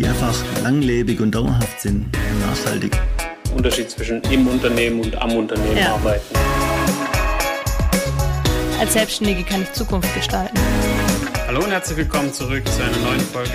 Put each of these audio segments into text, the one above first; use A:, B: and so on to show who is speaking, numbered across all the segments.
A: die einfach langlebig und dauerhaft sind und nachhaltig.
B: Unterschied zwischen im Unternehmen und am Unternehmen ja. arbeiten.
C: Als Selbstständige kann ich Zukunft gestalten.
B: Hallo und herzlich willkommen zurück zu einer neuen Folge.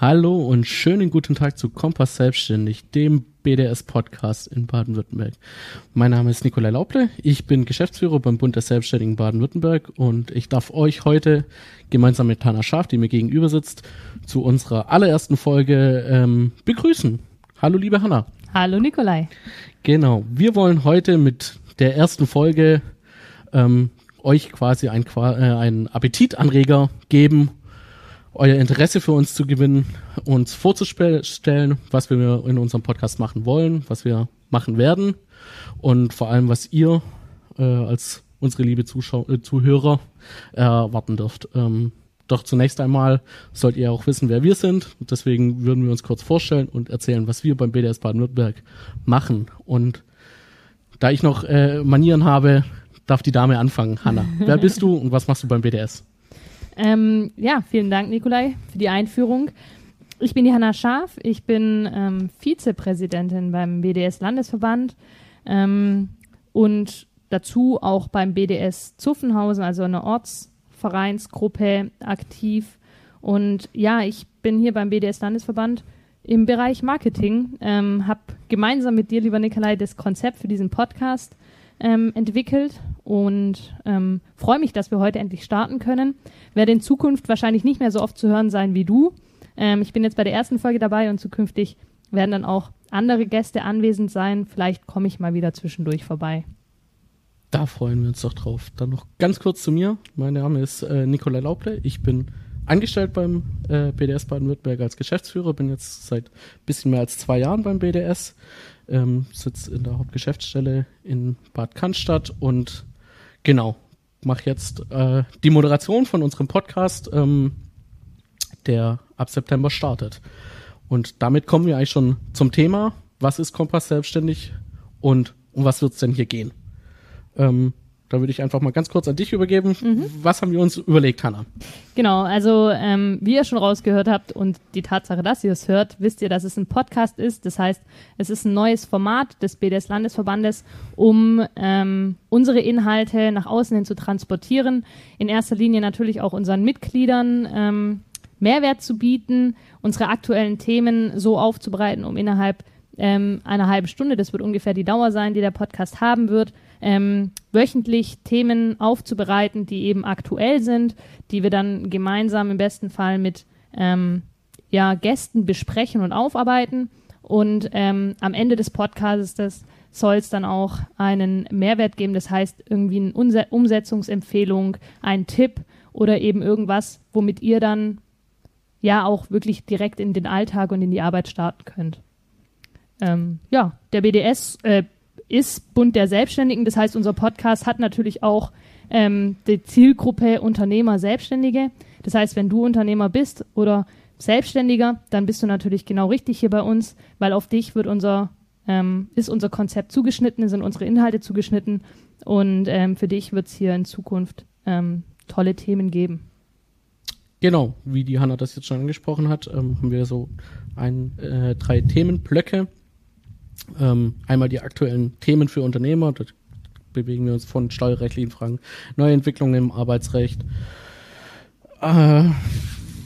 D: Hallo und schönen guten Tag zu Kompass Selbstständig, dem BDS-Podcast in Baden-Württemberg. Mein Name ist Nikolai Lauble, ich bin Geschäftsführer beim Bund der Selbstständigen Baden-Württemberg und ich darf euch heute gemeinsam mit Tana Schaaf, die mir gegenüber sitzt, zu unserer allerersten Folge ähm, begrüßen. Hallo liebe Hanna.
C: Hallo Nikolai.
D: Genau, wir wollen heute mit der ersten Folge ähm, euch quasi ein, äh, einen Appetitanreger geben euer Interesse für uns zu gewinnen, uns vorzustellen, was wir in unserem Podcast machen wollen, was wir machen werden und vor allem, was ihr äh, als unsere liebe Zuschau äh, Zuhörer erwarten dürft. Ähm, doch zunächst einmal sollt ihr auch wissen, wer wir sind. Deswegen würden wir uns kurz vorstellen und erzählen, was wir beim BDS Baden-Württemberg machen. Und da ich noch äh, Manieren habe, darf die Dame anfangen. Hanna, wer bist du und was machst du beim BDS?
C: Ähm, ja, vielen Dank, Nikolai, für die Einführung. Ich bin die Hanna Scharf, ich bin ähm, Vizepräsidentin beim BDS-Landesverband ähm, und dazu auch beim BDS Zuffenhausen, also einer Ortsvereinsgruppe, aktiv. Und ja, ich bin hier beim BDS-Landesverband im Bereich Marketing, ähm, habe gemeinsam mit dir, lieber Nikolai, das Konzept für diesen Podcast ähm, entwickelt und ähm, freue mich, dass wir heute endlich starten können. Werde in Zukunft wahrscheinlich nicht mehr so oft zu hören sein wie du. Ähm, ich bin jetzt bei der ersten Folge dabei und zukünftig werden dann auch andere Gäste anwesend sein. Vielleicht komme ich mal wieder zwischendurch vorbei.
D: Da freuen wir uns doch drauf. Dann noch ganz kurz zu mir. Mein Name ist äh, Nikolai Lauble. Ich bin angestellt beim äh, BDS Baden-Württemberg als Geschäftsführer, bin jetzt seit bisschen mehr als zwei Jahren beim BDS ähm, sitze in der Hauptgeschäftsstelle in Bad Cannstatt und genau, mache jetzt äh, die Moderation von unserem Podcast, ähm, der ab September startet. Und damit kommen wir eigentlich schon zum Thema, was ist Kompass selbstständig und um was wird es denn hier gehen? Ähm, da würde ich einfach mal ganz kurz an dich übergeben. Mhm. Was haben wir uns überlegt, Hanna?
C: Genau, also ähm, wie ihr schon rausgehört habt und die Tatsache, dass ihr es hört, wisst ihr, dass es ein Podcast ist. Das heißt, es ist ein neues Format des BDS Landesverbandes, um ähm, unsere Inhalte nach außen hin zu transportieren. In erster Linie natürlich auch unseren Mitgliedern ähm, Mehrwert zu bieten, unsere aktuellen Themen so aufzubereiten, um innerhalb ähm, einer halben Stunde, das wird ungefähr die Dauer sein, die der Podcast haben wird, ähm, wöchentlich Themen aufzubereiten, die eben aktuell sind, die wir dann gemeinsam im besten Fall mit ähm, ja, Gästen besprechen und aufarbeiten. Und ähm, am Ende des Podcasts soll es dann auch einen Mehrwert geben, das heißt irgendwie eine Umse Umsetzungsempfehlung, ein Tipp oder eben irgendwas, womit ihr dann ja auch wirklich direkt in den Alltag und in die Arbeit starten könnt. Ähm, ja, der BDS, äh, ist Bund der Selbstständigen. Das heißt, unser Podcast hat natürlich auch ähm, die Zielgruppe Unternehmer, Selbstständige. Das heißt, wenn du Unternehmer bist oder Selbstständiger, dann bist du natürlich genau richtig hier bei uns, weil auf dich wird unser ähm, ist unser Konzept zugeschnitten, sind unsere Inhalte zugeschnitten und ähm, für dich wird es hier in Zukunft ähm, tolle Themen geben.
D: Genau, wie die Hanna das jetzt schon angesprochen hat, ähm, haben wir so ein, äh, drei Themenblöcke ähm, einmal die aktuellen Themen für Unternehmer, da bewegen wir uns von steuerrechtlichen Fragen, neue Entwicklungen im Arbeitsrecht, äh,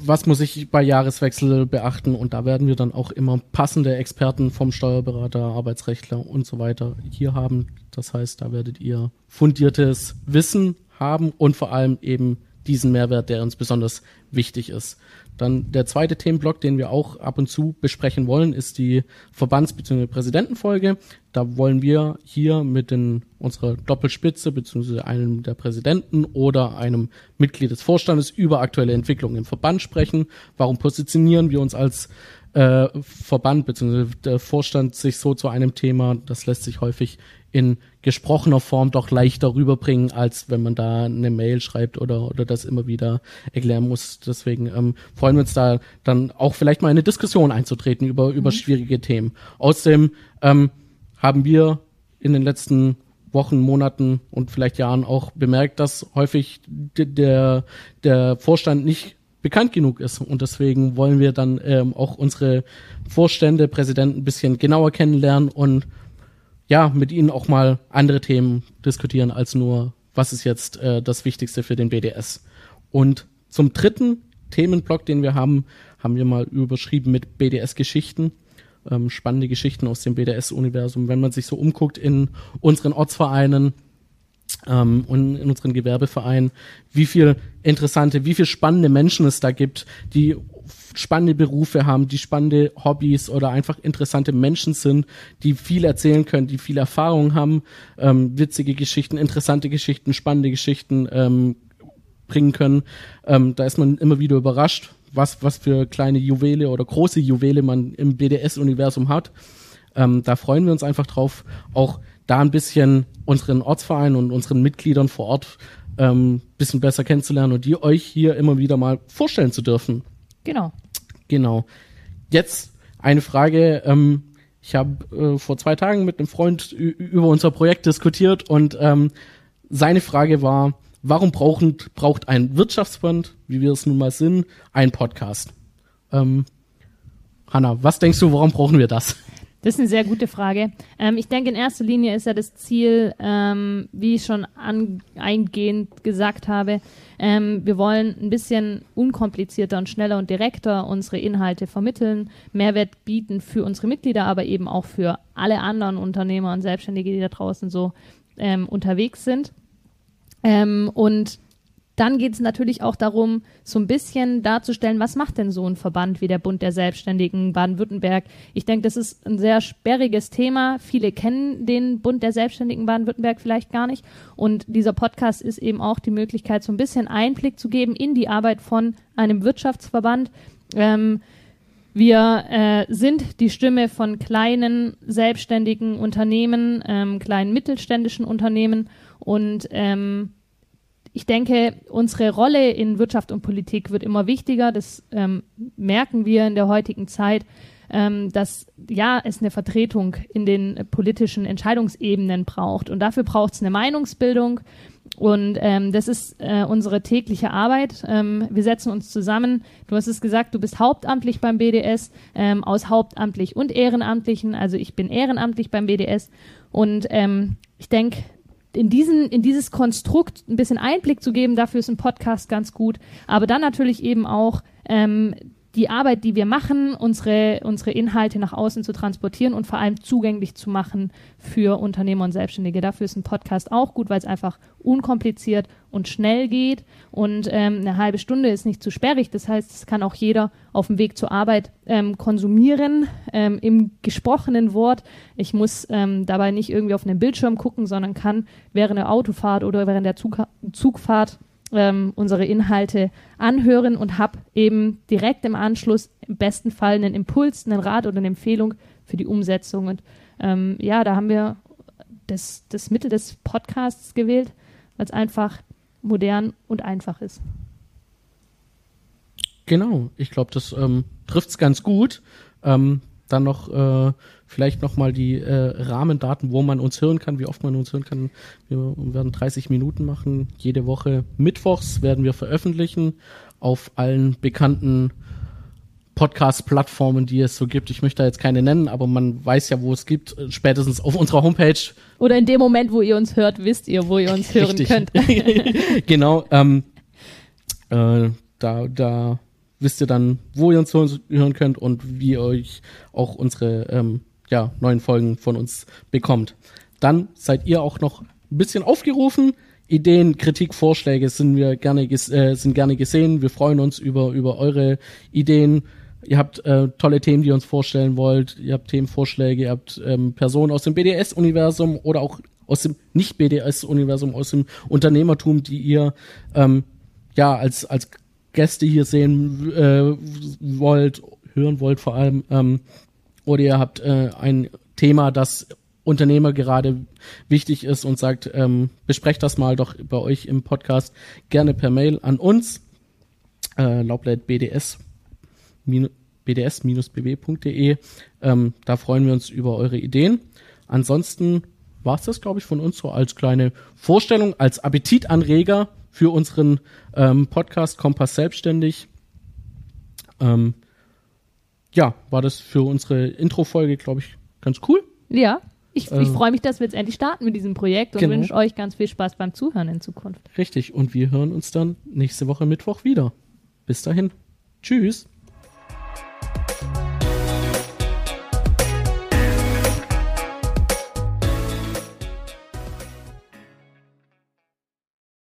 D: was muss ich bei Jahreswechsel beachten und da werden wir dann auch immer passende Experten vom Steuerberater, Arbeitsrechtler und so weiter hier haben. Das heißt, da werdet ihr fundiertes Wissen haben und vor allem eben diesen Mehrwert, der uns besonders wichtig ist. Dann der zweite Themenblock, den wir auch ab und zu besprechen wollen, ist die Verbands- bzw. Präsidentenfolge. Da wollen wir hier mit den, unserer Doppelspitze bzw. einem der Präsidenten oder einem Mitglied des Vorstandes über aktuelle Entwicklungen im Verband sprechen. Warum positionieren wir uns als äh, Verband bzw. der Vorstand sich so zu einem Thema? Das lässt sich häufig in gesprochener Form doch leichter rüberbringen, als wenn man da eine Mail schreibt oder, oder das immer wieder erklären muss. Deswegen ähm, freuen wir uns da dann auch vielleicht mal in eine Diskussion einzutreten über, über mhm. schwierige Themen. Außerdem ähm, haben wir in den letzten Wochen, Monaten und vielleicht Jahren auch bemerkt, dass häufig der, der Vorstand nicht bekannt genug ist. Und deswegen wollen wir dann ähm, auch unsere Vorstände, Präsidenten ein bisschen genauer kennenlernen und ja, mit ihnen auch mal andere Themen diskutieren als nur, was ist jetzt äh, das Wichtigste für den BDS. Und zum dritten Themenblock, den wir haben, haben wir mal überschrieben mit BDS-Geschichten. Ähm, spannende Geschichten aus dem BDS-Universum. Wenn man sich so umguckt in unseren Ortsvereinen, ähm, und in unseren Gewerbevereinen, wie viel interessante, wie viel spannende Menschen es da gibt, die spannende Berufe haben, die spannende Hobbys oder einfach interessante Menschen sind, die viel erzählen können, die viel Erfahrung haben, ähm, witzige Geschichten, interessante Geschichten, spannende Geschichten ähm, bringen können. Ähm, da ist man immer wieder überrascht, was, was für kleine Juwele oder große Juwele man im BDS-Universum hat. Ähm, da freuen wir uns einfach drauf, auch da ein bisschen unseren Ortsverein und unseren Mitgliedern vor Ort ähm, bisschen besser kennenzulernen und die euch hier immer wieder mal vorstellen zu dürfen.
C: Genau.
D: Genau. Jetzt eine Frage. Ähm, ich habe äh, vor zwei Tagen mit einem Freund über unser Projekt diskutiert und ähm, seine Frage war, warum brauchen, braucht ein Wirtschaftsverband, wie wir es nun mal sind, einen Podcast? Ähm, Hanna, was denkst du, warum brauchen wir das?
C: Das ist eine sehr gute Frage. Ähm, ich denke, in erster Linie ist ja das Ziel, ähm, wie ich schon an, eingehend gesagt habe, ähm, wir wollen ein bisschen unkomplizierter und schneller und direkter unsere Inhalte vermitteln, Mehrwert bieten für unsere Mitglieder, aber eben auch für alle anderen Unternehmer und Selbstständige, die da draußen so ähm, unterwegs sind. Ähm, und dann geht es natürlich auch darum, so ein bisschen darzustellen, was macht denn so ein Verband wie der Bund der Selbstständigen Baden-Württemberg? Ich denke, das ist ein sehr sperriges Thema. Viele kennen den Bund der Selbstständigen Baden-Württemberg vielleicht gar nicht. Und dieser Podcast ist eben auch die Möglichkeit, so ein bisschen Einblick zu geben in die Arbeit von einem Wirtschaftsverband. Ähm, wir äh, sind die Stimme von kleinen selbstständigen Unternehmen, ähm, kleinen mittelständischen Unternehmen und ähm, ich denke, unsere Rolle in Wirtschaft und Politik wird immer wichtiger. Das ähm, merken wir in der heutigen Zeit, ähm, dass ja es eine Vertretung in den politischen Entscheidungsebenen braucht. Und dafür braucht es eine Meinungsbildung. Und ähm, das ist äh, unsere tägliche Arbeit. Ähm, wir setzen uns zusammen. Du hast es gesagt, du bist hauptamtlich beim BDS, ähm, aus hauptamtlich und Ehrenamtlichen. Also ich bin ehrenamtlich beim BDS. Und ähm, ich denke, in, diesen, in dieses Konstrukt ein bisschen Einblick zu geben, dafür ist ein Podcast ganz gut. Aber dann natürlich eben auch ähm, die Arbeit, die wir machen, unsere, unsere Inhalte nach außen zu transportieren und vor allem zugänglich zu machen für Unternehmer und Selbstständige. Dafür ist ein Podcast auch gut, weil es einfach unkompliziert und schnell geht. Und ähm, eine halbe Stunde ist nicht zu sperrig. Das heißt, es kann auch jeder auf dem Weg zur Arbeit ähm, konsumieren ähm, im gesprochenen Wort. Ich muss ähm, dabei nicht irgendwie auf einen Bildschirm gucken, sondern kann während der Autofahrt oder während der Zug Zugfahrt ähm, unsere Inhalte anhören und habe eben direkt im Anschluss im besten Fall einen Impuls, einen Rat oder eine Empfehlung für die Umsetzung. Und ähm, ja, da haben wir das, das Mittel des Podcasts gewählt, weil es einfach modern und einfach ist.
D: Genau, ich glaube, das ähm, trifft es ganz gut. Ähm, dann noch äh, vielleicht nochmal die äh, Rahmendaten, wo man uns hören kann, wie oft man uns hören kann. Wir werden 30 Minuten machen. Jede Woche Mittwochs werden wir veröffentlichen auf allen bekannten Podcast-Plattformen, die es so gibt. Ich möchte da jetzt keine nennen, aber man weiß ja, wo es gibt, spätestens auf unserer Homepage.
C: Oder in dem Moment, wo ihr uns hört, wisst ihr, wo ihr uns hören könnt.
D: genau. Ähm, äh, da, da wisst ihr dann, wo ihr uns hören könnt und wie ihr euch auch unsere ähm, ja, neuen Folgen von uns bekommt. Dann seid ihr auch noch ein bisschen aufgerufen. Ideen, Kritik, Vorschläge sind wir gerne äh, sind gerne gesehen. Wir freuen uns über über eure Ideen. Ihr habt äh, tolle Themen, die ihr uns vorstellen wollt. Ihr habt Themenvorschläge. Ihr habt ähm, Personen aus dem BDS-Universum oder auch aus dem Nicht-BDS-Universum, aus dem Unternehmertum, die ihr ähm, ja als als Gäste hier sehen äh, wollt, hören wollt vor allem, ähm, oder ihr habt äh, ein Thema, das Unternehmer gerade wichtig ist und sagt, ähm, besprecht das mal doch bei euch im Podcast gerne per Mail an uns, äh, laubleit bds bds-bb.de. Ähm, da freuen wir uns über eure Ideen. Ansonsten war's das, glaube ich, von uns so als kleine Vorstellung, als Appetitanreger für unseren ähm, Podcast Kompass Selbstständig. Ähm, ja, war das für unsere Intro-Folge, glaube ich, ganz cool.
C: Ja. Ich,
D: Äh,
C: ich freue mich, dass wir jetzt endlich starten mit diesem Projekt und
D: genau.
C: wünsche euch ganz viel Spaß beim Zuhören in Zukunft.
D: Richtig. Und wir hören uns dann nächste Woche Mittwoch wieder. Bis dahin. Tschüss.